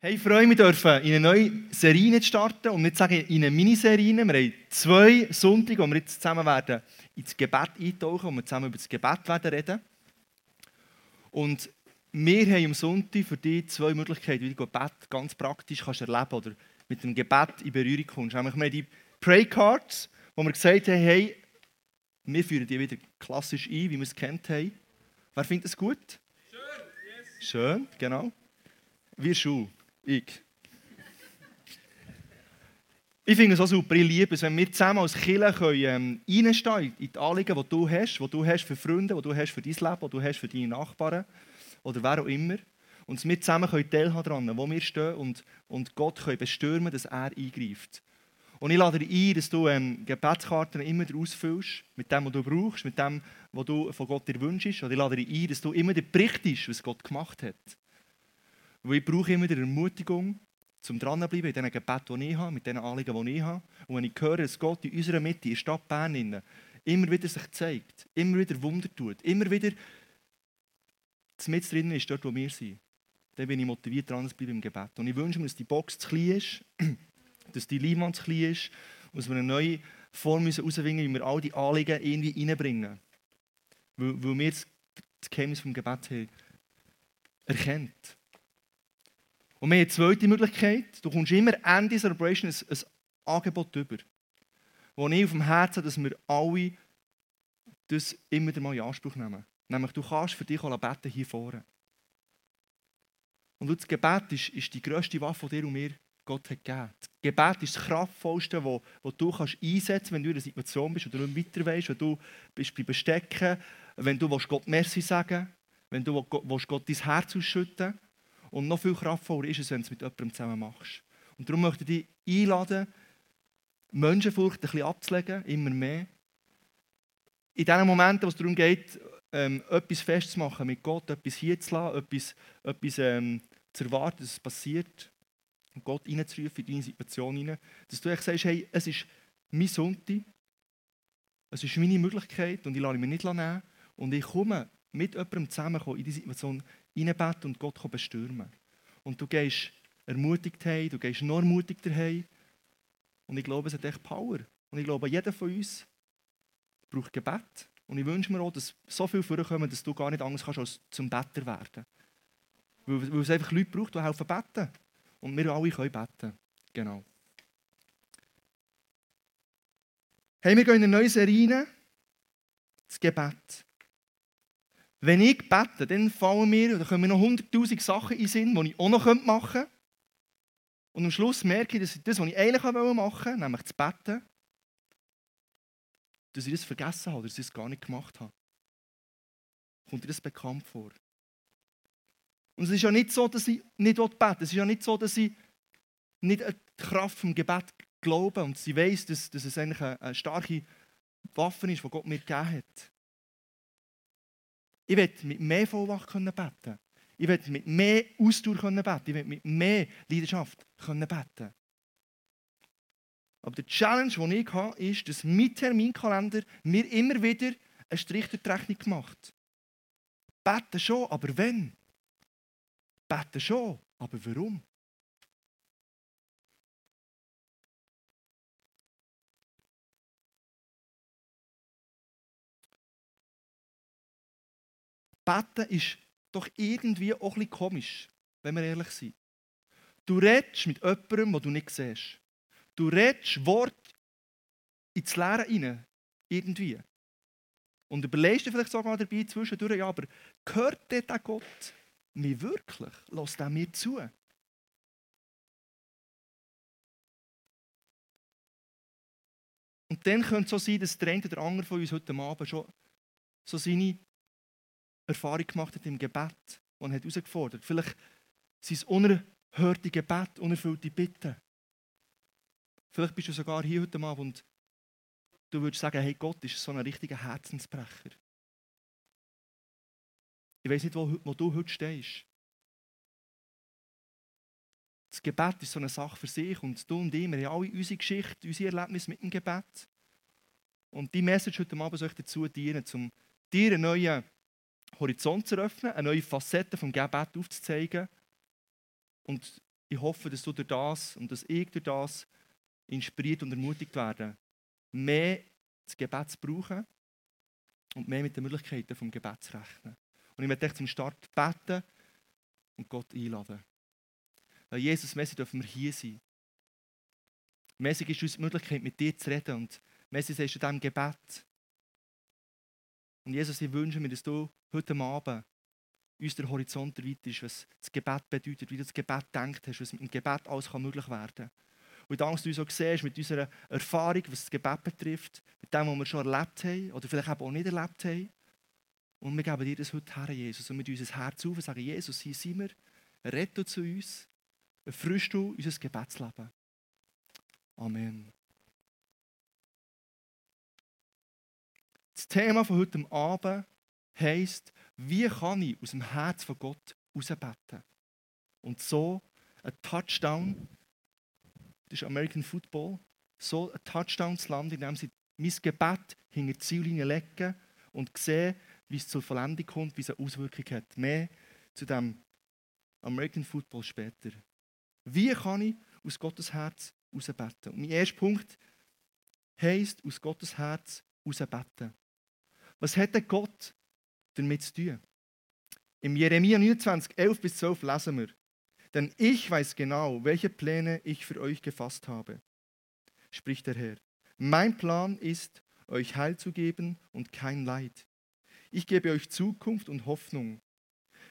Hey, ich freue mich, dürfen in eine neue Serie zu starten und nicht sagen in eine Miniserie. Wir haben zwei Sonntage, wo wir jetzt zusammen werden ins Gebet eintauchen und wir zusammen über das Gebet werden reden. Und wir haben am Sonntag für dich zwei Möglichkeiten, wie du Gebet ganz praktisch kannst erleben oder mit dem Gebet in Berührung kommst. Nämlich wir haben die Pray Cards, wo wir gesagt haben, hey, wir führen die wieder klassisch ein, wie wir es kennt haben. Wer findet es gut? Schön, yes. Schön, genau. Wir Schuhe. Ich. Ich finde es auch super, ich liebe es, wenn wir zusammen als Kirche können, ähm, in die Anliegen, die du hast, die du hast für Freunde, die du hast für dein Leben, die du hast für deine Nachbarn oder wer auch immer. Und wir zusammen können teilhaben daran, wo wir stehen und, und Gott können bestürmen, dass er eingreift. Und ich lade dich ein, dass du ähm, Gebetskarten immer ausfüllst, mit dem, was du brauchst, mit dem, was du von Gott dir wünschst. Und ich lade dich ein, dass du immer berichtest, was Gott gemacht hat. Weil ich brauche immer die Ermutigung, zum dranbleiben in diesen Gebeten, die ich habe, mit diesen Anliegen, die ich habe. Und wenn ich höre, dass Gott in unserer Mitte, in der Stadt Bern, immer wieder sich zeigt, immer wieder Wunder tut, immer wieder mit drin ist, dort wo wir sind, dann bin ich motiviert, dran zu bleiben im Gebet. Und ich wünsche mir, dass die Box zu klein ist, dass die Leinwand zu klein ist und dass wir eine neue Form herausfinden müssen, wie wir all die Anliegen irgendwie reinbringen. Weil, weil wir das Geheimnis vom Gebet haben erkennt. Und wir haben eine zweite Möglichkeit. Du kommst immer Ende Celebration ein, ein Angebot über. Wo ich auf dem Herzen dass wir alle das immer mal in Anspruch nehmen. Nämlich, du kannst für dich beten hier vorne. Und das Gebet ist, ist die grösste Waffe, die dir und mir Gott hat gegeben. Das Gebet ist das Kraftvollste, das du kannst einsetzen kannst, wenn du in einer Situation bist oder nicht weiter weißt, wenn du bist bei Bestecken, wenn du Gott Merci sagen willst, wenn du Gott dein Herz ausschütten willst. Und noch viel kraftvoller ist es, wenn du es mit jemandem zusammen machst. Und darum möchte ich dich einladen, Menschenfurcht ein bisschen abzulegen, immer mehr. In den Momenten, wo es darum geht, ähm, etwas festzumachen mit Gott, etwas hier zu lassen, etwas, etwas ähm, zu erwarten, dass es passiert, und Gott reinzurufen in deine Situation hinein, dass du sagst, hey, es ist mein Sonntag, es ist meine Möglichkeit und ich lasse mich nicht nehmen und ich komme mit jemandem zusammen in diese Situation reinbeten und Gott bestürmen. Und du gehst ermutigt heim, du gehst noch ermutigter heim. Und ich glaube, es hat echt Power. Und ich glaube, jeder von uns braucht Gebet. Und ich wünsche mir auch, dass so viel vorkommen, dass du gar nicht Angst hast, als zum Better werden. Weil, weil es einfach Leute braucht, die helfen beten. Und wir alle können beten. Genau. Hey, wir gehen in eine neue Serie rein. Das Gebet. Wenn ich bete, dann fallen mir, oder kommen mir noch hunderttausend Sachen in Sinn, die ich auch noch machen könnte. Und am Schluss merke ich, dass ich das, was ich eigentlich machen wollte, nämlich zu beten, dass ich das vergessen habe, dass ich es gar nicht gemacht habe. Kommt dir das bekannt vor? Und es ist ja nicht so, dass ich nicht will. Es ist ja nicht so, dass ich nicht an die Kraft vom Gebet glaube und sie weiß, dass, dass es eigentlich eine starke Waffe ist, die Gott mir gegeben hat. Ich will mit mehr Vollmacht beten Ich will mit mehr Ausdauer beten Ich will mit mehr Leidenschaft beten Aber der Challenge, den ich habe, ist, dass mein Terminkalender mir immer wieder einen Strich durch die Rechnung macht. Beten schon, aber wenn? Beten schon, aber warum? Beten ist doch irgendwie auch ein bisschen komisch, wenn wir ehrlich sind. Du redest mit jemandem, den du nicht siehst. Du redest Wort ins Leere hinein. Irgendwie. Und überlegst dir vielleicht sogar dabei zwischendurch, ja, aber gehört der Gott mir wirklich? Lass er mir zu? Und dann könnte es so sein, dass der eine oder andere von uns heute Abend schon so seine Erfahrung gemacht hat im Gebet und hat herausgefordert. Vielleicht es unerhörte Gebet, unerfüllte Bitten. Vielleicht bist du sogar hier heute Abend und du würdest sagen, hey, Gott ist so ein richtiger Herzensbrecher. Ich weiß nicht, wo, wo du heute stehst. Das Gebet ist so eine Sache für sich und du und ich, wir haben alle unsere Geschichte, unsere Erlebnisse mit dem Gebet. Und die Message heute Abend soll euch dazu dienen, um dir einen neuen Horizont zu öffnen, eine neue Facette vom Gebet aufzuzeigen und ich hoffe, dass du durch das und dass ich durch das inspiriert und ermutigt werde, mehr das Gebet zu brauchen und mehr mit den Möglichkeiten vom Gebet zu rechnen. Und ich möchte zum Start beten und Gott einladen. Weil Jesus, Messi dürfen wir hier sein. Messi ist uns die Möglichkeit, mit dir zu reden. Und Messi sagst du in diesem Gebet. Und Jesus, ich wünsche mir, dass du heute Abend uns der Horizont erweiterst, was das Gebet bedeutet, wie du das Gebet denkt hast, was dem Gebet alles möglich werden kann. Und danke, dass du uns auch siehst, mit unserer Erfahrung, was das Gebet betrifft, mit dem, was wir schon erlebt haben oder vielleicht auch nicht erlebt haben. Und wir geben dir das heute her, Jesus. Und mit unser Herz auf und sagen, Jesus, hier sind wir, rette zu uns, erfrisch du unser Gebetsleben. Amen. Das Thema von heute Abend heisst, wie kann ich aus dem Herz von Gott rausbeten? Und so ein Touchdown, das ist American Football, so ein Touchdown zu landen, indem sie mein Gebet hinter die Ziellinie legen und sehen, wie es zur Vollendung kommt, wie es eine Auswirkung hat. Mehr zu dem American Football später. Wie kann ich aus Gottes Herz rausbeten? Und mein erster Punkt heisst, aus Gottes Herz rausbeten. Was denn Gott damit zu tun? Im Jeremia 29, 11 bis 12 lesen wir, denn ich weiß genau, welche Pläne ich für euch gefasst habe, spricht der Herr. Mein Plan ist, euch Heil zu geben und kein Leid. Ich gebe euch Zukunft und Hoffnung.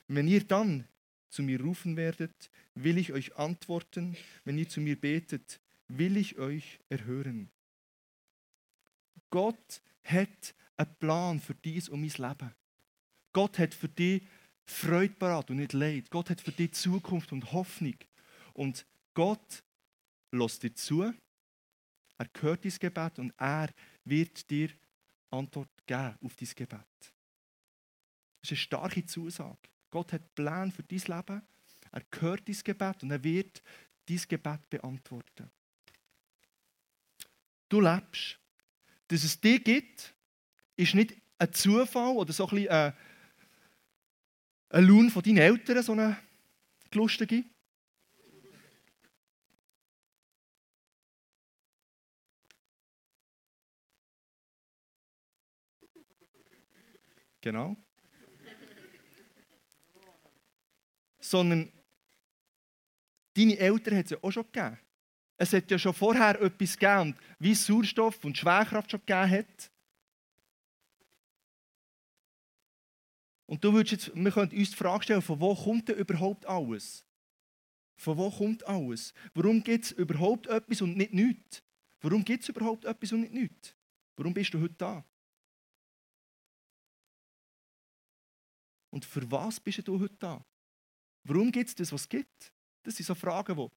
Wenn ihr dann zu mir rufen werdet, will ich euch antworten. Wenn ihr zu mir betet, will ich euch erhören. Gott hat einen Plan für dies und mein Leben. Gott hat für dich Freude parat und nicht Leid. Gott hat für dich Zukunft und Hoffnung. Und Gott lässt dir zu, er hört dein Gebet und er wird dir Antwort geben auf dein Gebet. Das ist eine starke Zusage. Gott hat Pläne für dein Leben, er hört dein Gebet und er wird dein Gebet beantworten. Du lebst. Dass es dich gibt, ist nicht ein Zufall oder so ein bisschen ein, ein Lohn von deinen Eltern, so eine Lustige. Genau. Sondern deine Eltern hat es ja auch schon gegeben. Es hat ja schon vorher etwas gegeben, wie Sauerstoff und Schwerkraft schon gegeben hat. Und du würdest jetzt, wir können uns die Frage stellen, von wo kommt denn überhaupt alles? Von wo kommt alles? Warum gibt es überhaupt etwas und nicht nichts? Warum gibt es überhaupt etwas und nicht nichts? Warum bist du heute da? Und für was bist du heute da? Warum gibt es das, was es gibt? Das sind so Fragen, die,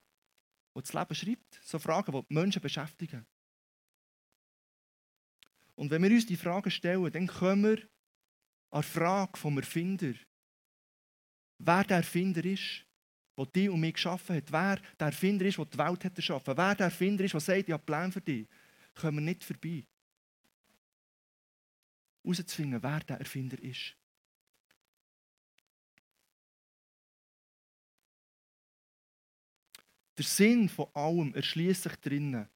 die das Leben schreibt. So Fragen, die die Menschen beschäftigen. Und wenn wir uns die Fragen stellen, dann kommen wir an die Frage vom Erfinder. Wer der Erfinder ist, der dich und mich geschaffen hat. Wer der Erfinder ist, der die Welt hat erschaffen. Wer der Erfinder ist, der sagt, ich habe Pläne für dich. Kommen wir nicht vorbei. Herauszufinden, wer der Erfinder ist. Der Sinn von allem erschließt sich drinnen.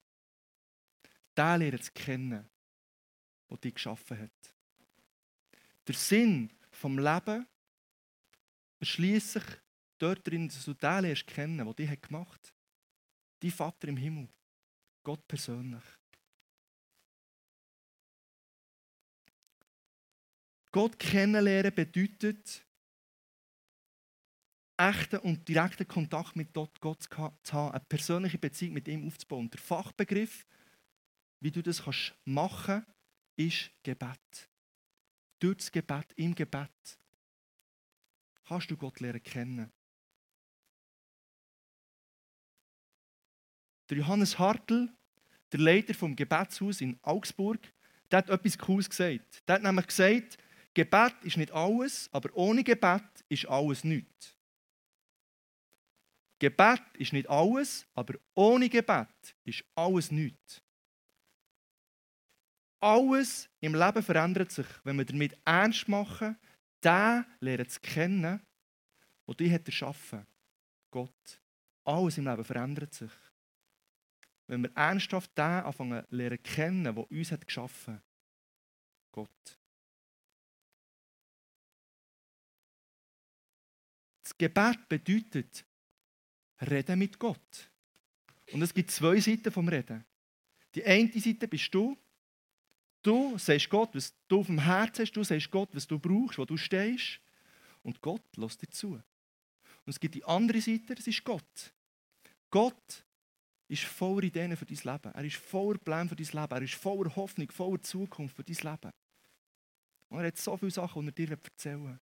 Der lernt zu kennen, der dich geschaffen hat. Der Sinn vom Leben erschließt sich dort drin, dass du den lernst kennen, der dich gemacht hat. Dein Vater im Himmel. Gott persönlich. Gott kennenlernen bedeutet, echten und direkten Kontakt mit Gott zu haben, eine persönliche Beziehung mit ihm aufzubauen. Der Fachbegriff, wie du das machen kannst, ist Gebet durch das Gebet, im Gebet, kannst du Gott lernen kennen. Der Johannes Hartl, der Leiter vom Gebetshaus in Augsburg, der hat etwas Cooles gesagt. Der hat nämlich gesagt, Gebet ist nicht alles, aber ohne Gebet ist alles nichts. Gebet ist nicht alles, aber ohne Gebet ist alles nichts. Alles im Leben verändert sich, wenn wir damit ernst machen, den lernen zu kennen, der dich hat erschaffen Gott. Alles im Leben verändert sich. Wenn wir ernsthaft den anfangen lernen kennen, der uns hat geschaffen hat. Gott. Das Gebet bedeutet, reden mit Gott. Und es gibt zwei Seiten vom Reden. Die eine Seite bist du. Du sagst Gott, was du auf dem Herzen hast. Du sagst Gott, was du brauchst, wo du stehst. Und Gott lässt dir zu. Und es gibt die andere Seite, das ist Gott. Gott ist voller Ideen für dein Leben. Er ist voller Pläne für dein Leben. Er ist voller Hoffnung, voller Zukunft für dein Leben. Und er hat so viele Sachen, die er dir erzählen will.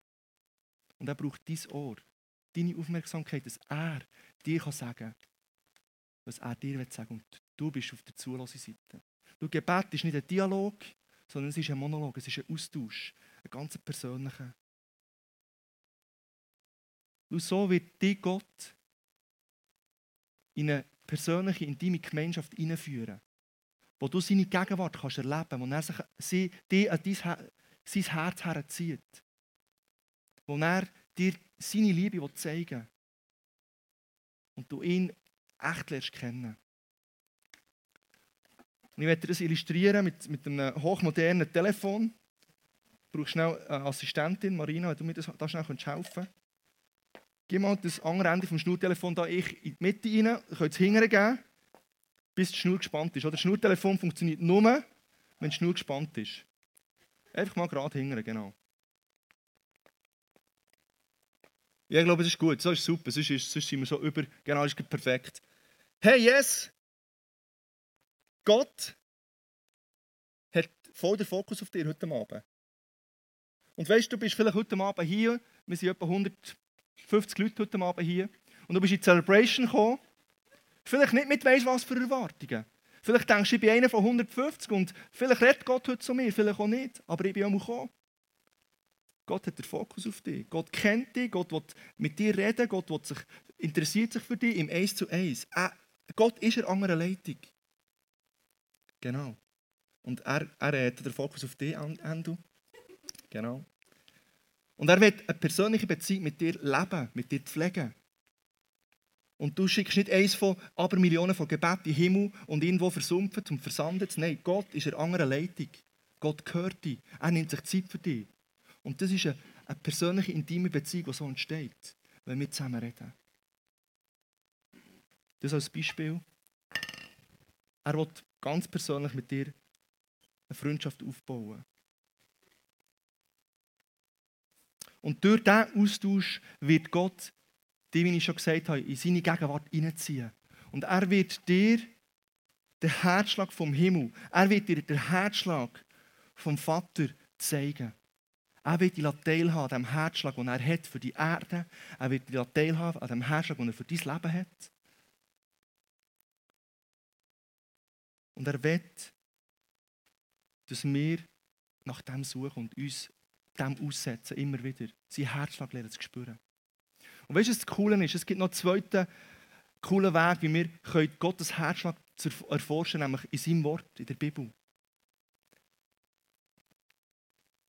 Und er braucht dein Ohr, deine Aufmerksamkeit, dass er dir sagen kann, was er dir sagen will. Und du bist auf der zulassenden Seite. Du, Gebet ist nicht ein Dialog, sondern es ist ein Monolog, es ist ein Austausch, ein ganz persönlicher. Und so wird dich Gott in eine persönliche, intime Gemeinschaft hineinführen, wo du seine Gegenwart kannst erleben wo er sich, sie, dich an dein, sein Herz herzieht, wo er dir seine Liebe zeigen will und du ihn echt lernst kennen. Und ich werde das illustrieren mit, mit einem hochmodernen Telefon. Ich brauche schnell eine Assistentin, Marina, wenn du mir das, da schnell helfen kannst. Gib mal das andere Ende vom Schnurtelefon da ich in die Mitte rein. Ich kann es hingern geben, bis die Schnur gespannt ist. Oder das Schnurtelefon funktioniert nur, wenn die Schnur gespannt ist. Einfach mal gerade hingern, genau. Ja, ich glaube, das ist gut. So ist super. Sonst, ist, sonst sind wir so über. Genau, das ist perfekt. Hey, yes! Gott hat voll den Fokus auf dir heute Abend. Und weißt du, du bist vielleicht heute Abend hier. Wir sind etwa 150 Leute heute Abend hier. Und du bist in die Celebration gekommen. Vielleicht nicht mit weiss was für Erwartungen. Vielleicht denkst du, ich bin einer von 150 und vielleicht redet Gott heute zu mir, vielleicht auch nicht. Aber ich bin auch gekommen. Gott hat den Fokus auf dich. Gott kennt dich, Gott will mit dir reden, Gott will sich, interessiert sich für dich im Eins zu Eins. Äh, Gott ist eine andere Leitung. Genau. Und er, er hat den Fokus auf dich, Andrew. Genau. Und er wird eine persönliche Beziehung mit dir leben, mit dir pflegen. Und du schickst nicht eins von aber Millionen von Gebeten in den Himmel und irgendwo versumpfen und versandet. Nein, Gott ist eine andere Leitung. Gott gehört dir. Er nimmt sich Zeit für dich. Und das ist eine, eine persönliche, intime Beziehung, die so entsteht, wenn wir zusammen reden. Das als Beispiel. Er will ganz persönlich mit dir eine Freundschaft aufbauen. Und durch diesen Austausch wird Gott, die, wie ich schon gesagt habe, in seine Gegenwart hineinziehen. Und er wird dir den Herzschlag vom Himmel, er wird dir den Herzschlag vom Vater zeigen. Er wird dich teilhaben an dem Herzschlag, den er hat für die Erde. Er wird dich teilhaben an dem Herzschlag, den er für dein Leben hat. Und er will, dass wir nach dem suchen und uns dem aussetzen, immer wieder. Sein Herzschlag lernen zu spüren. Und weißt du, was das Coole ist? Es gibt noch einen zweiten coolen Weg, wie wir Gottes Herzschlag erforschen können, nämlich in seinem Wort, in der Bibel.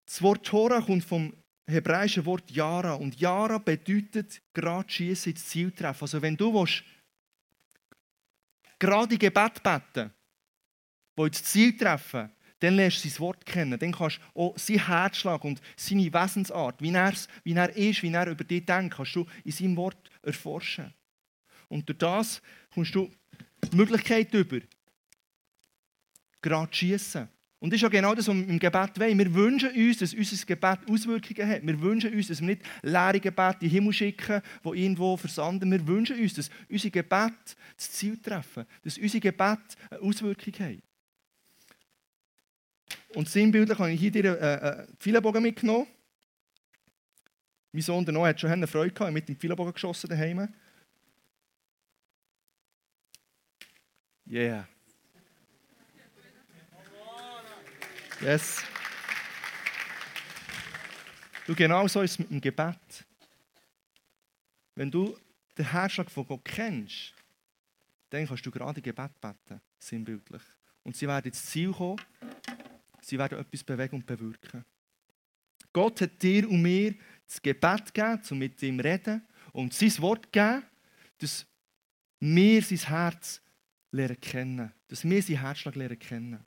Das Wort Tora kommt vom hebräischen Wort Yara. Und Yara bedeutet gerade schießen ins Ziel treffen. Also wenn du willst, gerade Gebet beten die ins Ziel treffen, dann lernst du sein Wort kennen. Dann kannst du auch seinen Herzschlag und seine Wesensart, wie er, wie er ist, wie er über dich denkt, kannst du in seinem Wort erforschen. Und durch das kommst du die Möglichkeit über, gerade zu schiessen. Und das ist ja genau das, was wir im Gebet wollen. Wir wünschen uns, dass unser Gebet Auswirkungen hat. Wir wünschen uns, dass wir nicht leere Gebete in den Himmel schicken, die irgendwo versanden. Wir wünschen uns, dass unsere Gebete das Ziel treffen, dass unsere Gebete eine Auswirkung haben. Und sinnbildlich habe ich hier dir einen äh, äh, Pfeilenbogen mitgenommen. Mein Sohn der Noah hat schon eine Freude gehabt, mit dem Pfeilenbogen geschossen daheim. Yeah. Yes. Du, genau so ist es mit dem Gebet. Wenn du den Herzschlag von Gott kennst, dann kannst du gerade Gebet beten, sinnbildlich. Und sie werden ins Ziel kommen, sie werden etwas bewegen und bewirken. Gott hat dir und mir das Gebet gegeben, um mit ihm zu reden und sein Wort gegeben, dass wir sein Herz lernen kennen. Dass wir sein Herzschlag lernen kennen.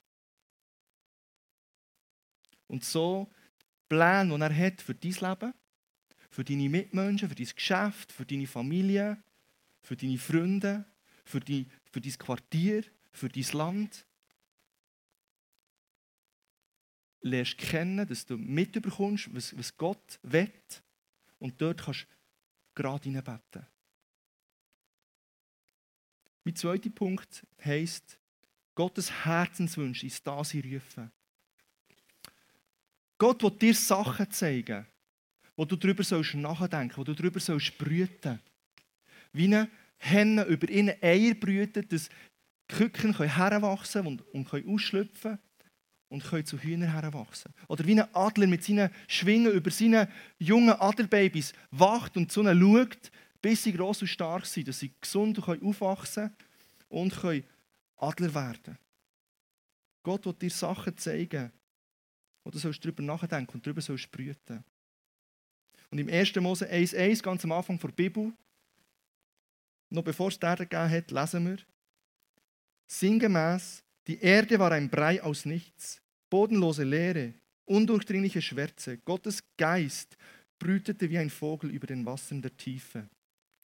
Und so die Pläne, die er hat für dein Leben, für deine Mitmenschen, für dein Geschäft, für deine Familie, für deine Freunde, für, die, für dein Quartier, für dein Land. Lernst kennen, dass du mitbekommst, was, was Gott will. Und dort kannst du gerade hineinbeten. Mein zweiter Punkt heisst, Gottes Herzenswunsch ins Dasein rufen. Gott will dir Sachen zeigen, wo du darüber nachdenken sollst, wo du darüber brüten Wie eine Henne über ihre Eier brütet, dass Küken heranwachsen können und, und ausschlüpfen und können zu Hühnern heranwachsen. Oder wie ein Adler mit seinen Schwingen über seine jungen Adlerbabys wacht und zu ihnen schaut, bis sie gross und stark sind, dass sie gesund aufwachsen können und können Adler werden Gott will dir Sachen zeigen, wo du darüber nachdenken und darüber sollst brüten. Und im 1. Mose 1,1, ganz am Anfang der Bibel, noch bevor es die Erde gegeben hat, lesen wir, sinngemäß, die Erde war ein Brei aus nichts, bodenlose Leere, undurchdringliche Schwärze. Gottes Geist brütete wie ein Vogel über den Wassern der Tiefe.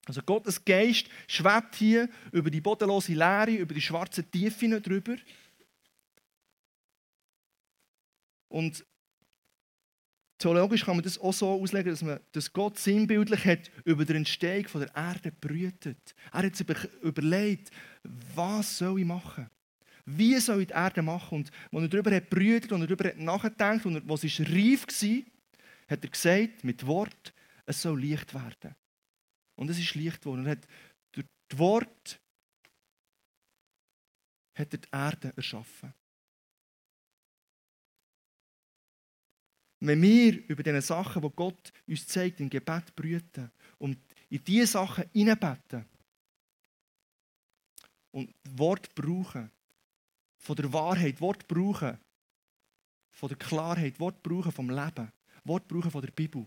Also Gottes Geist schwebt hier über die bodenlose Leere, über die schwarze Tiefe drüber. Und theologisch kann man das auch so auslegen, dass, man, dass Gott sinnbildlich hat über die Entstehung der Erde brütet. Er hat sich überlegt, was soll ich machen? Wie soll ich die Erde machen? Und als er darüber hat brütet und er darüber hat nachgedacht und was ist reif war, hat er gesagt, mit Wort, es soll Licht werden. Und es ist Licht geworden. Er hat durch das Wort hat er die Erde erschaffen. Wenn wir über diese Sachen, die Gott uns zeigt, im Gebet brüten und in diese Sachen hineinbeten und Wort brauchen, von der Wahrheit, Wort brauchen, von der Klarheit, Wort brauchen vom Leben, Wort brauchen von der Bibel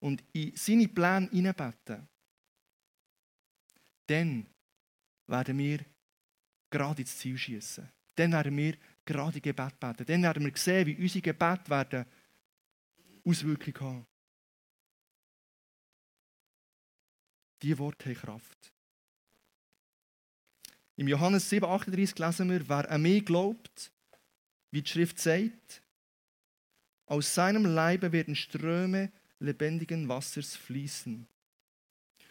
und in seine Pläne hineinbeten, dann werden wir gerade ins Ziel schießen. Dann werden wir gerade Gebet beten. Dann werden wir sehen, wie unsere Gebete werden Auswirkungen haben. Diese Worte haben Kraft. Im Johannes 7,38 lesen wir, wer an mich glaubt, wie die Schrift sagt, aus seinem Leibe werden Ströme lebendigen Wassers fließen.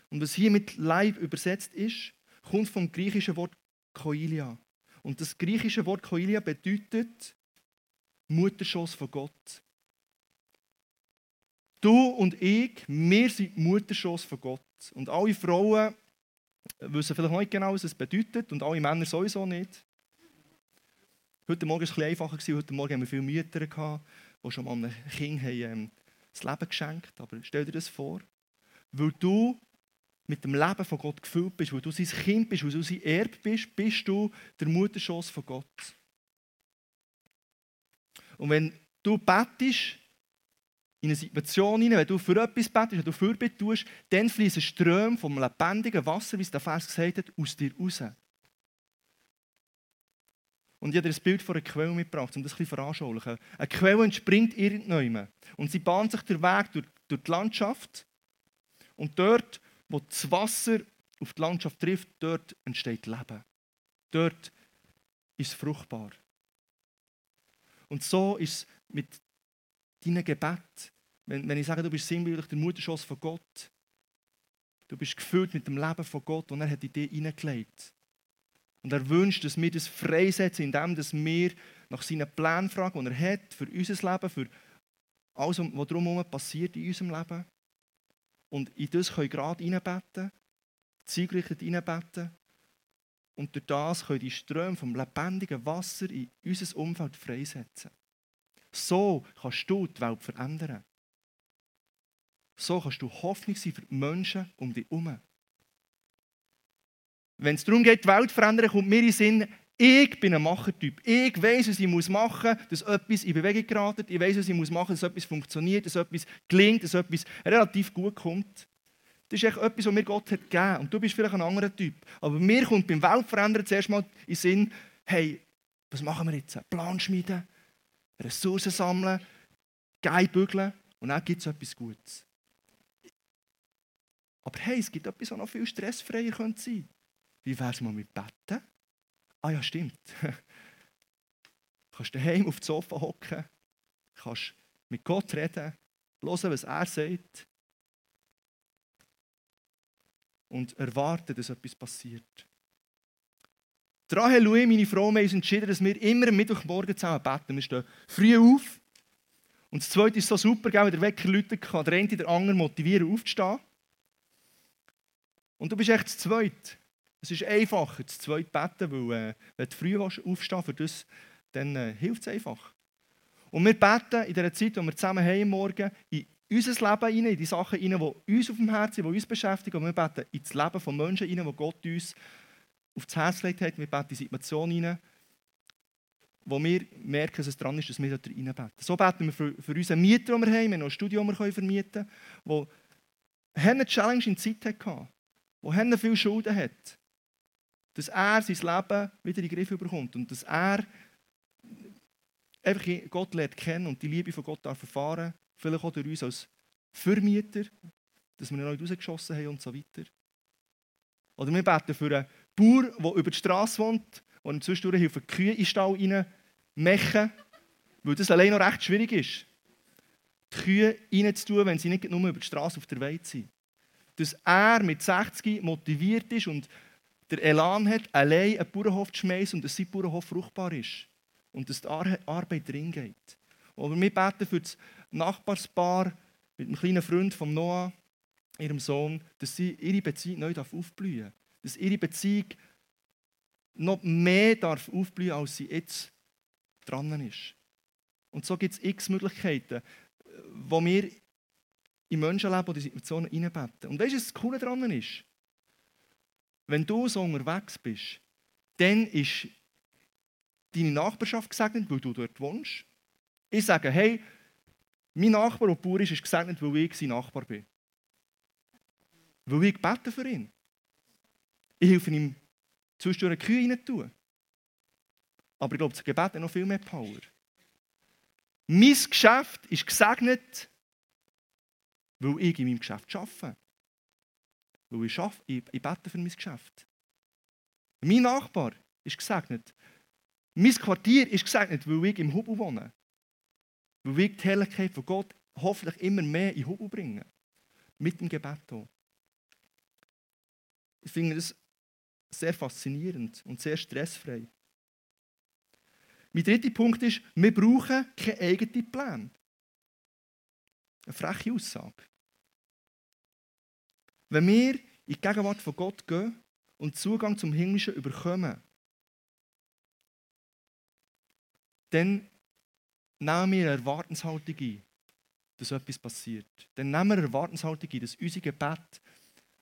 Und was hier mit Leib übersetzt ist, kommt vom griechischen Wort Koilia. Und das griechische Wort Koilia bedeutet Mutterschoss von Gott. Du und ich, wir sind Mutterschoss von Gott. Und alle Frauen wissen vielleicht noch nicht genau, was es bedeutet und alle Männer sowieso nicht. Heute Morgen war es ein einfacher. Heute Morgen haben wir viele Mütter, die schon mal einem Kind haben, ähm, das Leben geschenkt. Aber stell dir das vor. Weil du mit dem Leben von Gott gefüllt bist, weil du sein Kind bist, weil du sein Erb bist, bist du der Mutterschoss von Gott. Und wenn du bettest, in eine Situation hinein, wenn du für etwas betest, wenn du Fürbitte tust, dann fließen Ströme vom lebendigen Wasser, wie es der Vers gesagt hat, aus dir raus. Und ich habe dir ein Bild von einer Quelle mitgebracht, um das ein bisschen veranschaulichen. Eine Quelle entspringt irgendwann und sie bahnt sich den Weg durch, durch die Landschaft. Und dort, wo das Wasser auf die Landschaft trifft, dort entsteht Leben. Dort ist es fruchtbar. Und so ist es mit deinen Gebet. Wenn, wenn ich sage, du bist sinnbildlich der Mutterschoss von Gott, du bist gefüllt mit dem Leben von Gott und er hat in dich hineingelegt. Und er wünscht, dass wir das freisetzen, indem dass wir nach seinen Plänen fragen, die er hat für unser Leben, für alles, was drumherum passiert in unserem Leben. Und in das können wir gerade hineinbeten, zielgerichtet hineinbeten. Und durch das können die Ströme vom lebendigen Wasser in unser Umfeld freisetzen. So kannst du die Welt verändern. So kannst du Hoffnung sein für die Menschen um dich herum. Wenn es darum geht, die Welt zu verändern, kommt mir in den Sinn, ich bin ein Machertyp. Ich weiß, was ich machen muss, dass etwas in Bewegung gerät. Ich weiß, was ich machen muss, dass etwas funktioniert, dass etwas gelingt, dass etwas relativ gut kommt. Das ist echt etwas, was mir Gott hat gegeben. Und du bist vielleicht ein anderer Typ. Aber mir kommt beim Weltverändern zuerst mal in den Sinn, hey, was machen wir jetzt? Plan schmieden, Ressourcen sammeln, geil bügeln und dann gibt es etwas Gutes. Aber hey, es gibt etwas, was noch viel stressfreier sein könnte. Wie wäre es mal mit Betten? Ah ja, stimmt. Du kannst daheim auf dem Sofa hocken, kannst mit Gott reden, hören, was er sagt und erwarten, dass etwas passiert. Rahel und ich, meine Frau, haben uns entschieden, dass wir immer am Mittwochmorgen zusammen beten. Wir stehen früh auf. Und das Zweite ist so super, wenn der Wecker läuten kann, der eine der andere motivieren, aufzustehen. Und du bist echt das Zweite. Es ist einfacher, das Zweite beten, weil äh, wenn du früh aufstehen für das, dann äh, hilft es einfach. Und wir beten in der Zeit, wo wir zusammen haben Morgen, in unser Leben hinein, in die Sachen hinein, die uns auf dem Herzen sind, die uns beschäftigen. Und wir beten in das Leben von Menschen hinein, die Gott uns auf das Herz gelegt hat. Wir beten in Situation hinein, wo wir merken, dass es dran ist, dass wir da reinbeten. So beten wir für, für unseren Mieter, den wir haben. Wir haben noch ein Studio, das wir vermieten können, der eine Challenge in Zeit hatte, der viel Schulden hat. Dass er sein Leben wieder in den Griff bekommt und dass er einfach Gott lernt kennen und die Liebe von Gott darf erfahren. Vielleicht auch durch uns als Vermieter, dass wir ihn neu rausgeschossen haben und so weiter. Oder wir beten für einen Bauer, der über die Straße wohnt und zwischendurch helfen, Kühe in den Stall reinmachen, weil das allein noch recht schwierig ist. Die Kühe reinzutun, wenn sie nicht nur über die Straße auf der Weide sind. Dass er mit 60 motiviert ist und der Elan hat, allein einen Bauernhof zu schmeißen und dass sein Bauernhof fruchtbar ist. Und dass die Arbeit drin geht. Oder wir beten für das Nachbarspaar mit einem kleinen Freund von Noah, ihrem Sohn, dass sie ihre Beziehung neu aufblühen darf. Dass ihre Beziehung noch mehr darf aufblühen als sie jetzt dran ist. Und so gibt es x Möglichkeiten, wo wir in Menschenleben oder Situationen hineinbeten. Und weißt du, was das Coole daran ist? Wenn du so unterwegs bist, dann ist deine Nachbarschaft gesegnet, weil du dort wohnst. Ich sage, hey, mein Nachbar, der Bauer ist, ist gesegnet, weil ich sein Nachbar bin. Weil ich bete für ihn. Ich helfe ihm, zwischendurch Kühe rein tun. Aber ich glaube, das Gebet hat noch viel mehr Power. Mein Geschäft ist gesegnet, weil ich in meinem Geschäft arbeite. Weil ich, arbeite, ich, ich bete für mein Geschäft. Mein Nachbar ist gesegnet. Mein Quartier ist gesegnet, weil ich im Hubel wohne. Weil ich die Herrlichkeit von Gott hoffentlich immer mehr in Hubel bringe. Mit dem Gebet hier. Ich finde das sehr faszinierend und sehr stressfrei. Mein dritter Punkt ist, wir brauchen keine eigenen Pläne. Eine freche Aussage. Wenn wir in die Gegenwart von Gott gehen und Zugang zum Himmlischen überkommen, dann nehmen wir eine Erwartenshaltung ein, dass etwas passiert. Dann nehmen wir eine Erwartenshaltung ein, dass unser Gebet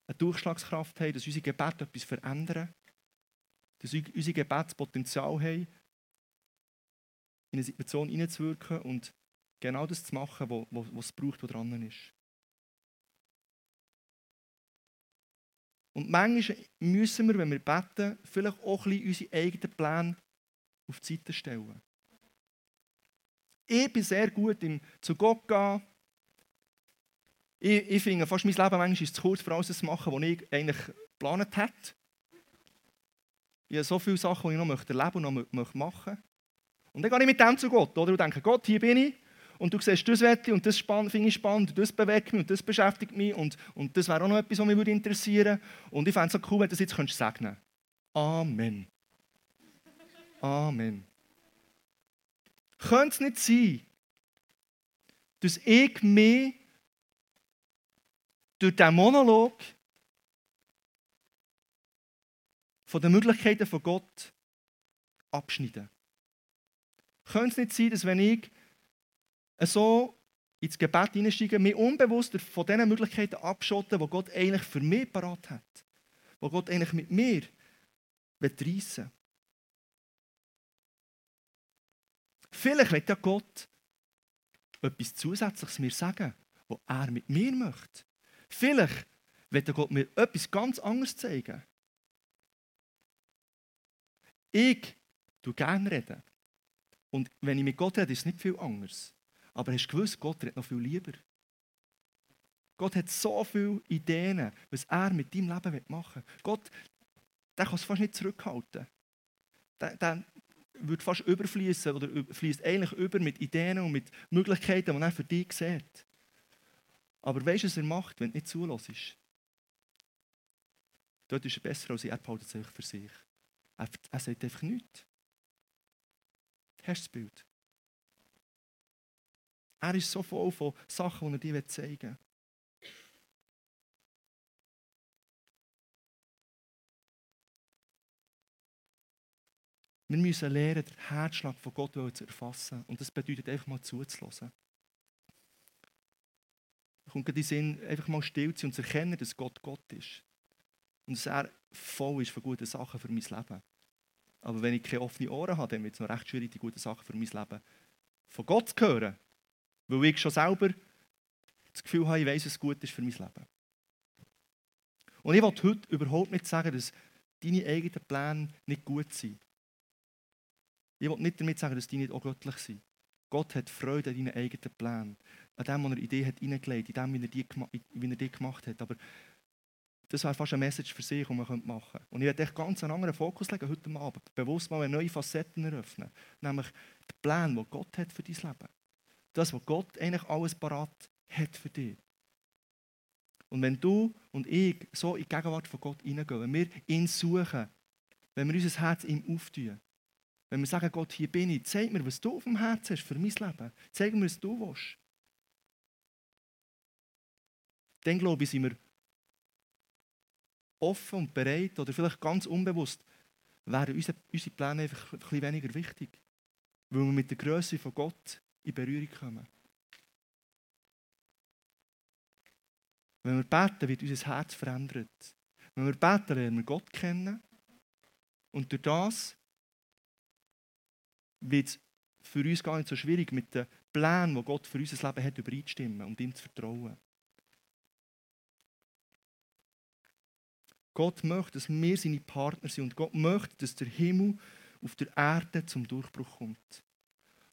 eine Durchschlagskraft haben, dass unsere Gebete etwas verändern, dass unsere Gebete das Potenzial haben, in eine Situation hineinzuwirken und genau das zu machen, was es braucht, was dran ist. Und manchmal müssen wir, wenn wir beten, vielleicht auch ein bisschen unsere eigenen Pläne auf die Seite stellen. Ich bin sehr gut im zu Gott gehen, ich, ich finde fast mein Leben manchmal ist zu kurz für alles zu machen, was ich eigentlich geplant hätte. Ich habe so viele Sachen, die ich noch möchte erleben und noch möchte machen Und dann gehe ich mit dem zu Gott. Oder? Und denke, Gott, hier bin ich. Und du siehst, das wette und das finde ich spannend, und das bewegt mich und das beschäftigt mich und, und das wäre auch noch etwas, was mich interessieren würde. Und ich fände es so cool, wenn du das jetzt könntest segnen Amen. Amen. Könnte es nicht sein, dass ich mich durch diesen Monolog von den Möglichkeiten von Gott abschneiden. Könnte es nicht sein, dass wenn ich so ins Gebet hineinsteige, mich unbewusst von den Möglichkeiten abschotte, die Gott eigentlich für mich parat hat, die Gott eigentlich mit mir reissen will. Vielleicht wird ja Gott etwas Zusätzliches mir sagen, was er mit mir möchte. Vielleicht will Gott mir etwas ganz anderes zeigen. Ich tue gerne reden. Und wenn ich mit Gott rede, ist es nicht viel anders. Aber hast du gewusst, Gott redet noch viel lieber. Gott hat so viele Ideen, was er mit deinem Leben machen will. Gott, der kann es fast nicht zurückhalten. Der, der wird fast überfließen oder fließt eigentlich über mit Ideen und mit Möglichkeiten, die er für dich sieht. Aber weißt du, was er macht, wenn du nicht zulässt? Dort ist er besser als ich, er behaltet es für sich. Er, er sagt einfach nichts. Hast du das Bild? Er ist so voll von Sachen, die er dir zeigen will. Wir müssen lernen, den Herzschlag von Gott zu erfassen. Und das bedeutet einfach mal zuzulassen. Es kommt in den Sinn, einfach mal still zu und zu erkennen, dass Gott Gott ist. Und dass er voll ist von guten Sachen für mein Leben. Aber wenn ich keine offenen Ohren habe, dann wird es noch recht schwierig, die guten Sachen für mein Leben von Gott zu hören. Weil ich schon selber das Gefühl habe, ich weiß, was gut ist für mein Leben. Und ich will heute überhaupt nicht sagen, dass deine eigenen Pläne nicht gut sind. Ich will nicht damit sagen, dass die nicht auch göttlich sind. Gott hat Freude an deinen eigenen Plänen, an dem, was er Idee hat hineingelegt, in dem, wie er, die, wie er die gemacht hat. Aber das wäre fast eine Message für sich, die man machen könnte. Und ich werde echt ganz einen anderen Fokus legen heute Abend. Bewusst mal eine neue Facetten eröffnen. Nämlich den Plan, den Gott hat für dein Leben. Das, was Gott eigentlich alles parat hat für dich. Und wenn du und ich so in die Gegenwart von Gott hineingehen, wenn wir ihn suchen, wenn wir unser Herz ihm auftun, wenn wir sagen, Gott, hier bin ich, zeig mir, was du auf dem Herzen hast für mein Leben. Zeig mir, was du willst. Dann glaube ich, sind wir offen und bereit oder vielleicht ganz unbewusst, wären unsere, Pläne einfach ein bisschen weniger wichtig. Weil wir mit der Größe von Gott in Berührung kommen. Wenn wir beten, wird unser Herz verändert. Wenn wir beten, lernen wir Gott kennen. Und durch das wird es für uns gar nicht so schwierig, mit den Plänen, die Gott für unser Leben hat, übereinzustimmen und ihm zu vertrauen. Gott möchte, dass wir seine Partner sind und Gott möchte, dass der Himmel auf der Erde zum Durchbruch kommt.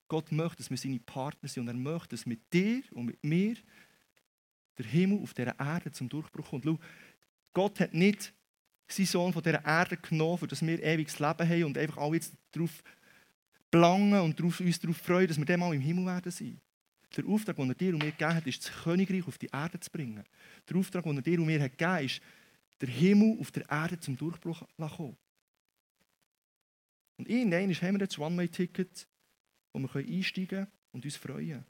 Gott möchte, dass wir seine Partner sind und er möchte, dass mit dir und mit mir der Himmel auf dieser Erde zum Durchbruch kommt. Schau, Gott hat nicht seinen Sohn von dieser Erde genommen, für dass wir ewiges Leben haben und einfach alle jetzt darauf plangen und uns darauf freuen, dass wir dann mal im Himmel werden sein. Der Auftrag, den er dir und mir gegeben hat, ist, das Königreich auf die Erde zu bringen. Der Auftrag, den er dir und mir hat gegeben hat, ist, der Himmel auf der Erde zum Durchbruch zu kommen. Und irgendwann haben wir jetzt One-Way-Ticket, wo wir einsteigen können und uns freuen.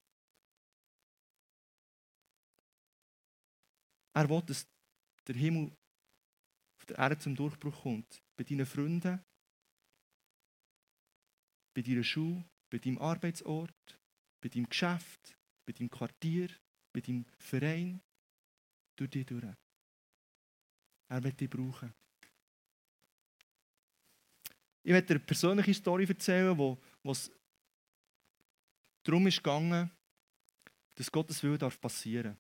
Er will, dass der Himmel auf der Erde zum Durchbruch kommt. Bei deinen Freunden, bei deiner Schule, bei deinem Arbeitsort, bei deinem Geschäft, bei deinem Quartier, bei deinem Verein, durch dich durch. Er wird dich brauchen. Ich werde dir eine persönliche Story erzählen, wo, es darum ist gegangen, dass Gottes Wille darf passieren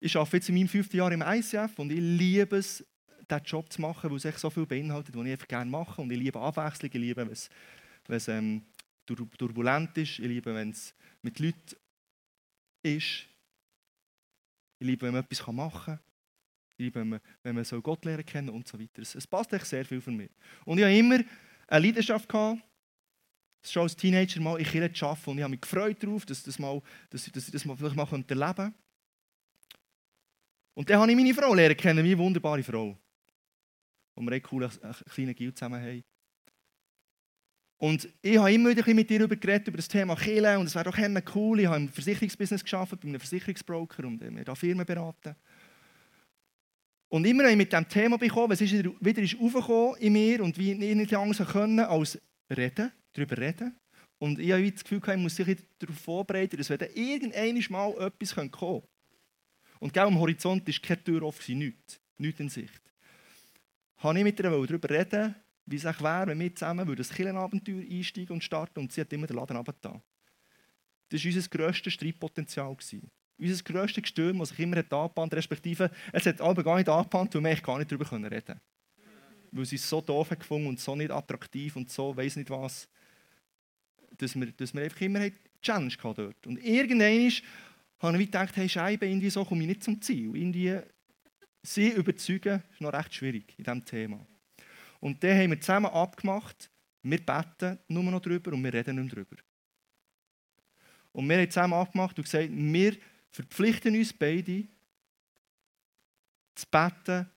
Ich arbeite jetzt in meinem fünften Jahr im ICF und ich liebe es, diesen Job zu machen, weil es so viel beinhaltet, was ich einfach gerne mache. Und ich liebe Abwechslung, ich liebe, wenn es ähm, turbulent ist, ich liebe, wenn es mit Leuten ist. Ich liebe, wenn man etwas machen kann. Ich liebe, wenn man, wenn man Gott lernen kennen und so weiter. Es, es passt echt sehr viel für mich. Und ich habe immer eine Leidenschaft gehabt, schon als Teenager mal in Kirche zu arbeiten. Und ich habe mich gefreut darauf, dass, das mal, dass, dass ich das mal vielleicht mal erleben könnte. Und dann habe ich meine Frau lernen kennen, meine wunderbare Frau wo wir einen coolen kleinen Gil zusammen haben. Und ich habe immer wieder mit dir darüber geredet, über das Thema Kirche und es wäre doch cool. Ich habe im Versicherungsbusiness gearbeitet, bei einem Versicherungsbroker und mir da Firmen beraten. Und immer habe ich mit diesem Thema bekommen, was ist wieder ist aufgekommen in mir und wie ich nicht anders können als reden, darüber reden. Und ich habe das Gefühl, ich muss sich darauf vorbereiten, dass wenn irgendwann mal etwas kommen könnte. Und genau am Horizont war keine Tür offen, nichts, nichts in Sicht habe ich mit ihr darüber reden, wie es wäre, wenn wir zusammen das Killenabenteuer einsteigen und starten und sie hat immer den Laden runtergetan. Das war unser grösstes Streitpotenzial. Unser grösstes Gestürm, das sich immer hat respektive es hat aber gar nicht angebannt, weil wir gar nicht darüber reden können. Weil sie es so doof gefunden und so nicht attraktiv und so, weiß nicht was, dass wir, dass wir einfach immer eine Challenge dort. Und irgendwann habe ich gedacht, hey Scheibe, irgendwie so komme ich nicht zum Ziel. Irgendwie sie überzeugen ist noch recht schwierig in diesem Thema. Und dann haben wir zusammen abgemacht, wir beten nur noch darüber und wir reden nicht mehr darüber. Und wir haben zusammen abgemacht und gesagt, wir verpflichten uns beide, zu beten,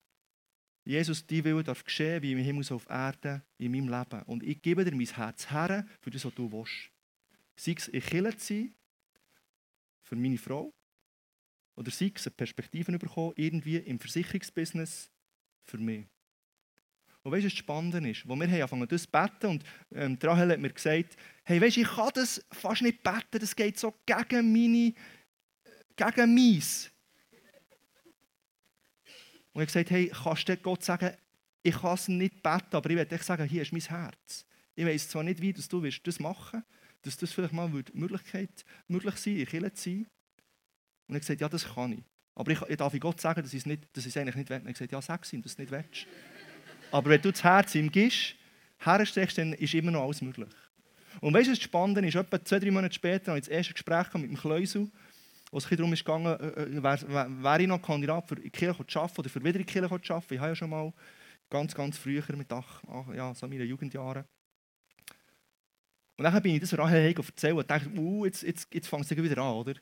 Jesus, die Wille darf geschehen, wie im Himmel so auf Erde, in meinem Leben. Und ich gebe dir mein Herz her, für das, was du willst. Sei es in Kirche zu sein, für meine Frau, oder sei es eine Perspektive bekommen, irgendwie im Versicherungsbusiness für mich. Und weißt du, was spannend ist? Wo wir haben angefangen das zu beten und ähm, Rahel hat mir gesagt, hey, weißt du, ich kann das fast nicht beten, das geht so gegen meine, gegen meins. Und ich habe gesagt, hey, kannst du Gott sagen, ich kann es nicht beten, aber ich werde dir sagen, hier ist mein Herz. Ich weiß zwar nicht, wie du wirst das machen dass das vielleicht mal Möglichkeit, möglich sein in Kirche zu sein. Und hat gesagt, ja, das kann ich. Aber ich, ich darf Gott sagen, dass ich es, nicht, dass ich eigentlich nicht will. Und hat gesagt, ja, sag ihm, dass du es nicht willst. Aber wenn du das Herz ihm gibst, herstechst, dann ist immer noch alles möglich. Und weißt du, was spannend ist? Etwa zwei, drei Monate später habe ich das erste Gespräch mit dem Kleusel, wo es darum ging, äh, äh, wer ich noch Kandidat für die Kirche zu arbeiten oder für wieder die Kirche zu arbeiten. Ich habe ja schon mal ganz, ganz früher mit ach, ach, ja, so meinen Jugendjahren. Und dann bin ich das Rahel erzählt und dachte, uh, jetzt, jetzt, jetzt fängt es wieder an, oder?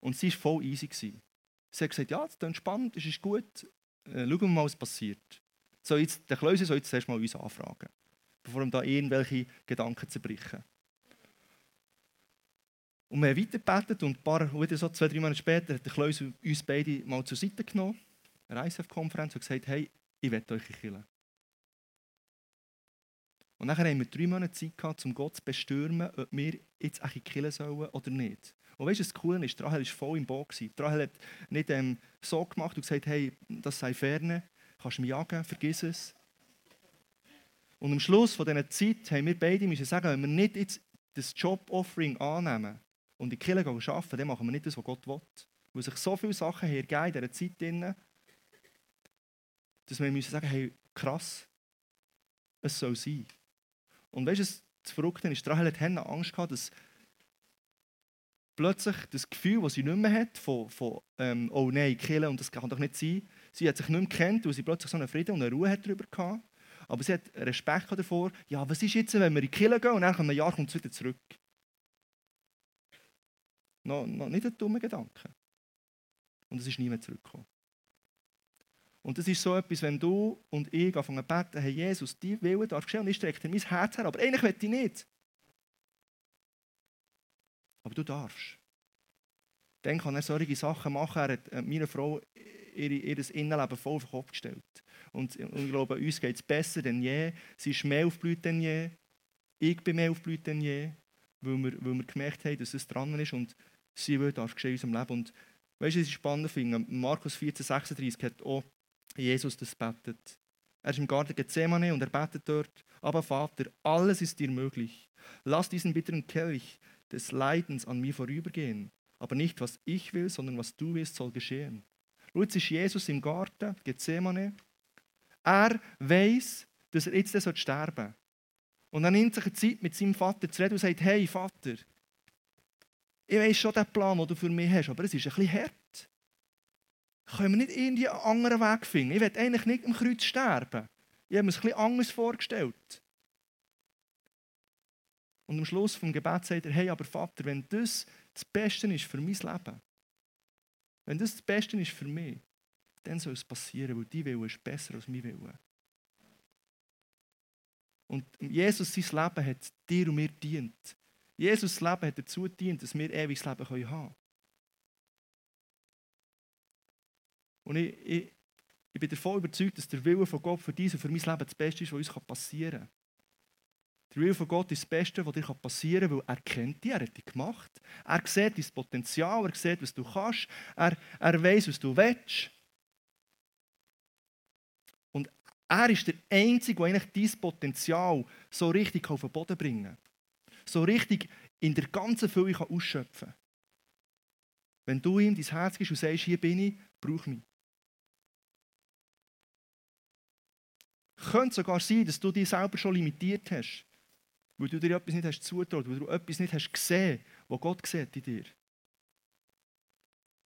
Und sie war voll easy. Gewesen. Sie hat gesagt, ja, das ist spannend, das ist gut, äh, schauen wir mal, was passiert. So, jetzt, der Klöse soll jetzt erst mal uns anfragen, bevor ihm da irgendwelche Gedanken zerbrechen. Und wir haben weitergebetet und ein paar, wieder so zwei, drei Monate später hat der Klöse uns beide mal zur Seite genommen, eine ISF-Konferenz, und gesagt, hey, ich werde euch killen. Und dann haben wir drei Monate Zeit gehabt, um Gott zu bestürmen, ob wir jetzt eigentlich killen sollen oder nicht. Und weißt du, das Coole ist, Rahel war voll im Boot. Rahel hat nicht ähm, so gemacht und gesagt, hey, das sei ferne, kannst du mich jagen, vergiss es. Und am Schluss von dieser Zeit haben wir beide müssen sagen, wenn wir nicht jetzt das Job-Offering annehmen und in die Kirche arbeiten, dann machen wir nicht das, was Gott will. Weil sich so viele Sachen hergeben in dieser Zeit, drin, dass wir müssen sagen, hey, krass, es soll sein. Und weißt du, das Verrückte ist, Rahel hat Angst gehabt, dass plötzlich das Gefühl, das sie nicht mehr hat, von, von ähm, oh nein, killen, und das kann doch nicht sein, sie hat sich nicht mehr gekannt, weil sie plötzlich so einen Frieden und eine Ruhe hat darüber gehabt. Aber sie hat Respekt davor, ja, was ist jetzt, wenn wir in die Kirche gehen und nach einem Jahr kommt es wieder zurück? Noch, noch nicht ein dummer Gedanke. Und es ist nie mehr zurückgekommen. Und das ist so etwas, wenn du und ich anfangen zu beten, hey Jesus, die Wille darf geschehen und ich strecke dir mein Herz her, aber eigentlich will ich nicht. Aber du darfst. Dann kann er solche Sachen machen. Er hat äh, meiner Frau ihr, ihr Innenleben voll auf den Kopf gestellt. Und, und ich glaube, uns geht es besser denn je. Sie ist mehr aufgeblüht denn je. Ich bin mehr aufgeblüht denn je. Weil wir, weil wir gemerkt haben, dass es dran ist und sie will darf geschehen in unserem Leben. Und weißt du, was ich spannend finde? Markus 14, 36 hat auch Jesus das betet. Er ist im Garten Gethsemane und er betet dort. Aber Vater, alles ist dir möglich. Lass diesen bitteren Kelch des Leidens an mir vorübergehen. Aber nicht, was ich will, sondern was du willst, soll geschehen. Jetzt ist Jesus im Garten, Gethsemane. Er weiß, dass er jetzt sterben soll. Und er nimmt sich eine Zeit, mit seinem Vater zu reden und sagt, hey Vater, ich weiß schon den Plan, den du für mich hast, aber es ist ein bisschen hart. Können wir nicht irgendwie einen anderen Weg finden? Ich will eigentlich nicht am Kreuz sterben. Ich habe mir es ein bisschen anders vorgestellt. Und am Schluss vom Gebet sagt er, hey, aber Vater, wenn das das Beste ist für mein Leben, wenn das das Beste ist für mich, dann soll es passieren, weil die Wille ist besser als mein Wille. Und Jesus, sein Leben hat dir und mir dient. Jesus' Leben hat dazu dient, dass wir ewiges Leben haben können. Und ich, ich, ich bin davon überzeugt, dass der Wille von Gott für dich und für mein Leben das Beste ist, was uns passieren kann. Der Wille von Gott ist das Beste, was dir passieren kann, weil er kennt dich, er hat dich gemacht. Er sieht dein Potenzial, er sieht, was du kannst, er, er weiß, was du willst. Und er ist der Einzige, der eigentlich dein Potenzial so richtig auf den Boden bringen kann. So richtig in der ganzen Fülle ausschöpfen kann. Wenn du ihm dein Herz gibst und sagst, hier bin ich, brauch mich. Könnte sogar sein, dass du dich selber schon limitiert hast, weil du dir etwas nicht hast zutraut, weil du etwas nicht hast gesehen, was Gott sieht in dir.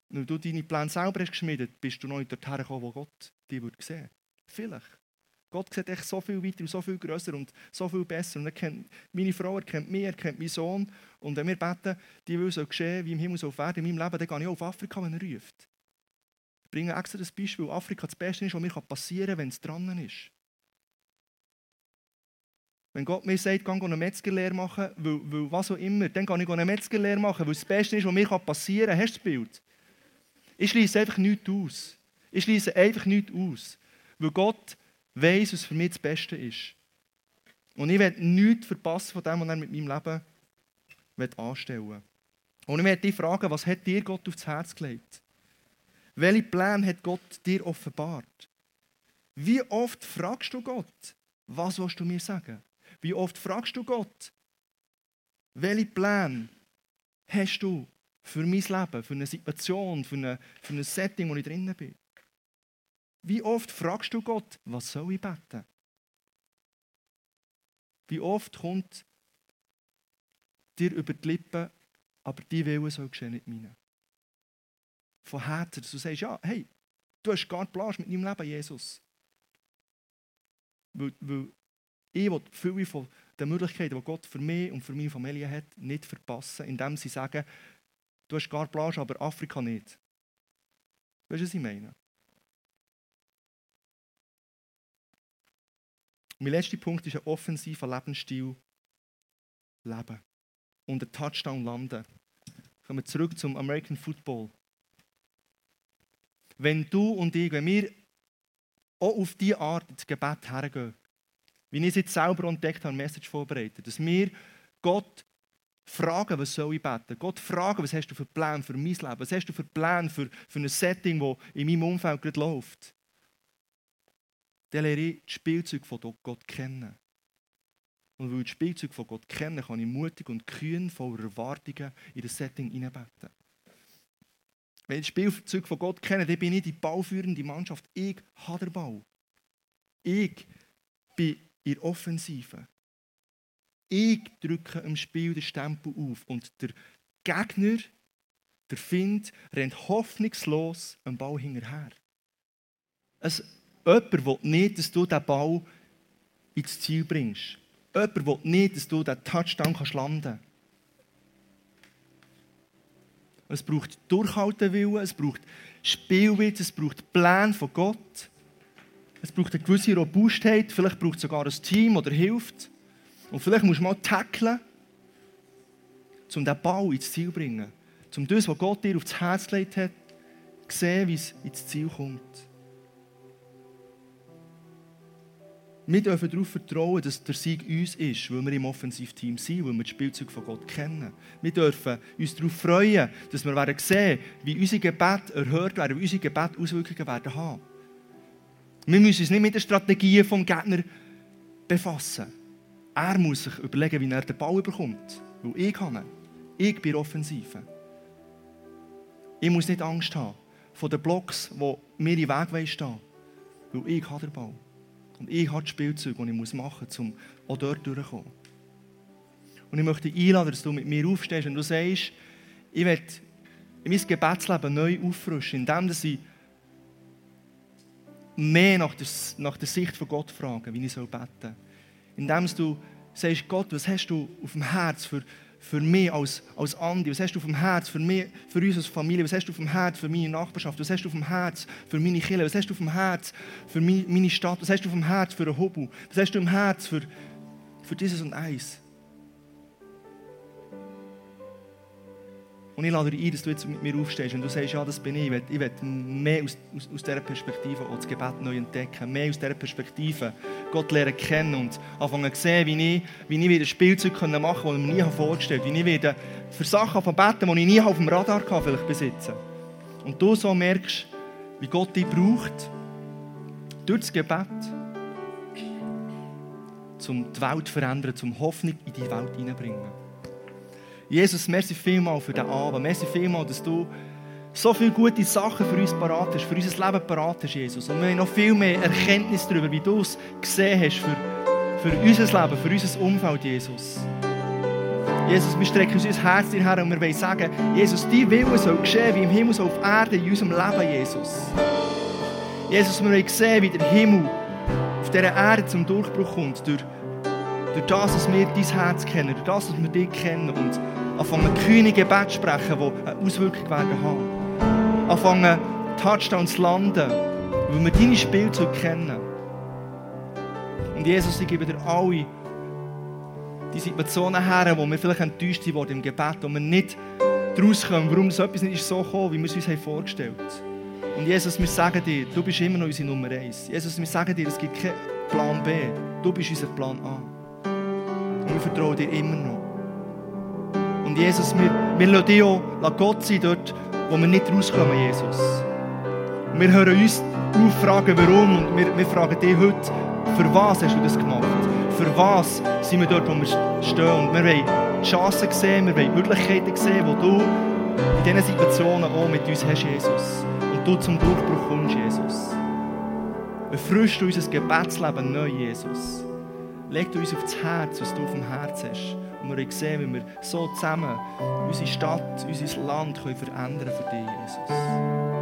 Weil du deine Pläne selber hast geschmiedet, bist du noch nicht dorthin gekommen, wo Gott dich sehen würde. Vielleicht. Gott sieht echt so viel weiter und so viel grösser und so viel besser. Und er kennt meine Frau, er kennt mich, er kennt meinen Sohn. Und wenn wir beten, die will so geschehen, wie im Himmel so auf Erden, in meinem Leben, dann gehe ich auf Afrika, wenn er ruft. Ich bringe extra das Beispiel, Afrika das Beste ist, was mir passieren kann, wenn es dran ist. Wenn Gott mir sagt, geh eine Metzgerlehre machen, weil, weil was auch immer, dann kann ich eine Metzgerlehre machen, weil es das Beste ist, was mir passieren kann. Hast du das Bild? Ich schließe einfach nichts aus. Ich schließe einfach nichts aus. Weil Gott weiß, was für mich das Beste ist. Und ich werde nichts verpassen von dem, was er mit meinem Leben anstellen will. Und ich werde dich fragen, was hat dir Gott aufs Herz gelegt? Welche Pläne hat Gott dir offenbart? Wie oft fragst du Gott, was willst du mir sagen? Wie oft fragst du Gott, welche Pläne hast du für mein Leben, für eine Situation, für, eine, für ein Setting, wo ich drinnen bin? Wie oft fragst du Gott, was soll ich beten? Wie oft kommt dir über die Lippen, aber die Wille soll geschehen, nicht meine. Von Herzen, dass du sagst, ja, hey, du hast gar Plan mit deinem Leben, Jesus. Weil, weil ich will viele von den Möglichkeiten, die Gott für mich und für meine Familie hat, nicht verpassen, indem sie sagen, du hast gar Plan, aber Afrika nicht. Weißt du, was ich meine? Mein letzter Punkt ist ein offensiver Lebensstil. Leben. Und ein Touchdown landen. Kommen wir zurück zum American Football. Wenn du und ich, wenn wir auch auf diese Art ins Gebet hergehen, wie ich es jetzt selber entdeckt habe, Message vorbereitet, dass wir Gott fragen, was soll ich beten? Gott fragen, was hast du für Pläne für mein Leben? Was hast du für Pläne für, für ein Setting, das in meinem Umfeld gerade läuft? Dann lerne ich das Spielzeug von Gott kennen. Und weil ich das Spielzeug von Gott kenne, kann ich mutig und kühn voller Erwartungen in das Setting hineinbeten. Wenn ich das Spielzeug von Gott kenne, dann bin ich die bauführende Mannschaft. Ich habe den Bau. Ich bin in der Offensive. Ich drücke im Spiel den Stempel auf und der Gegner, der Find, rennt hoffnungslos am Ball hinterher. Es Jemand will nicht, dass du den Ball ins Ziel bringst. Jemand will nicht, dass du den Touchdown kannst landen. Es braucht Durchhaltewillen, es braucht Spielwitz, es braucht Pläne von Gott. Es braucht eine gewisse Robustheit, vielleicht braucht es sogar ein Team oder hilft. Und vielleicht musst du mal tackeln, um den Ball ins Ziel zu bringen. Um das, was Gott dir aufs Herz gelegt hat, zu sehen, wie es ins Ziel kommt. Wir dürfen darauf vertrauen, dass der Sieg uns ist, weil wir im Offensivteam sind, weil wir das Spielzeug von Gott kennen. Wir dürfen uns darauf freuen, dass wir werden sehen, wie unsere Gebete erhört werden, wie unsere Gebete Auswirkungen werden haben. Wir müssen uns nicht mit den Strategien des Gegner befassen. Er muss sich überlegen, wie er den Ball bekommt. Weil ich kann. Ich bin offensiv. Ich muss nicht Angst haben vor den Blocks, die mir im Weg stehen. Weil ich habe den Ball. Und ich habe das Spielzeug, das ich machen muss, um auch dort durchzukommen. Und ich möchte einladen, dass du mit mir aufstehst und du sagst, ich werde mein Gebetsleben neu auffrischen, indem ich mehr nach der, nach der Sicht von Gott frage, wie ich beten soll. Indem du sagst, Gott, was hast du auf dem Herz für für mich als, als Andi? Was hast du auf dem Herz für, mich, für uns als Familie? Was hast du auf dem Herz für meine Nachbarschaft? Was hast du auf dem Herz für meine Kinder? Was hast du auf dem Herz für meine Stadt? Was hast du auf dem Herz für ein Hobby? Was hast du im Herz für, für dieses und eins? Und ich lade dich ein, dass du jetzt mit mir aufstehst und du sagst, ja, das bin ich. Ich will, mehr aus, aus, aus dieser Perspektive auch das Gebet neu entdecken. Mehr aus dieser Perspektive Gott lernen kennen und anfangen zu sehen, wie ich, wie ich wieder Spielzeug machen kann, das ich mir nie vorgestellt habe. Wie ich wieder für Sachen beten die ich nie auf dem Radar hatte, vielleicht besitzen. Und du so merkst, wie Gott dich braucht, durch das Gebet, um die Welt zu verändern, um Hoffnung in die Welt hineinzubringen. Jesus, merci vielmal für diesen Abend. Merci vielmal, dass du so viele gute Sachen für uns parat hast, für unser Leben parat hast, Jesus. Und wir haben noch viel mehr Erkenntnis darüber, wie du es gesehen hast für, für unser Leben, für unser Umfeld, Jesus. Jesus, wir strecken uns unser Herz dir her und wir wollen sagen, Jesus, dein Wille soll geschehen, wie im Himmel, so auf Erde, in unserem Leben, Jesus. Jesus, wir wollen sehen, wie der Himmel auf dieser Erde zum Durchbruch kommt, durch, durch das, dass wir dein Herz kennen, durch das, dass wir dich kennen und anfangen, kühne Gebet sprechen, die eine Auswirkung werden haben. Anfangen, Touchdowns zu landen, weil wir deine Spielzeuge kennen. Und Jesus, ich gebe dir alle die Situationen her, wo wir vielleicht enttäuscht sind im Gebet, wo wir nicht daraus kommen, warum so etwas nicht so gekommen wie wir es uns vorgestellt haben. Und Jesus, wir sagen dir, du bist immer noch unsere Nummer eins. Jesus, wir sagen dir, es gibt keinen Plan B. Du bist unser Plan A. Und wir vertrauen dir immer noch. Und Jesus, wir, lassen dich auch Gott sein dort, wo wir nicht rauskommen, Jesus. Und wir hören uns auf, fragen warum und wir, wir fragen dich heute, für was hast du das gemacht? Für was sind wir dort, wo wir stehen? Und wir wollen Chancen sehen, wir wollen Möglichkeiten sehen, die du in diesen Situationen auch mit uns hast, Jesus. Und du zum Durchbruch kommst, Jesus. Erfrischst du unser Gebetsleben neu, Jesus. Leg uns auf das Herz, was du auf dem Herz hast. Und wir sehen, wie wir so zusammen unsere Stadt, unser Land können verändern für dich, Jesus.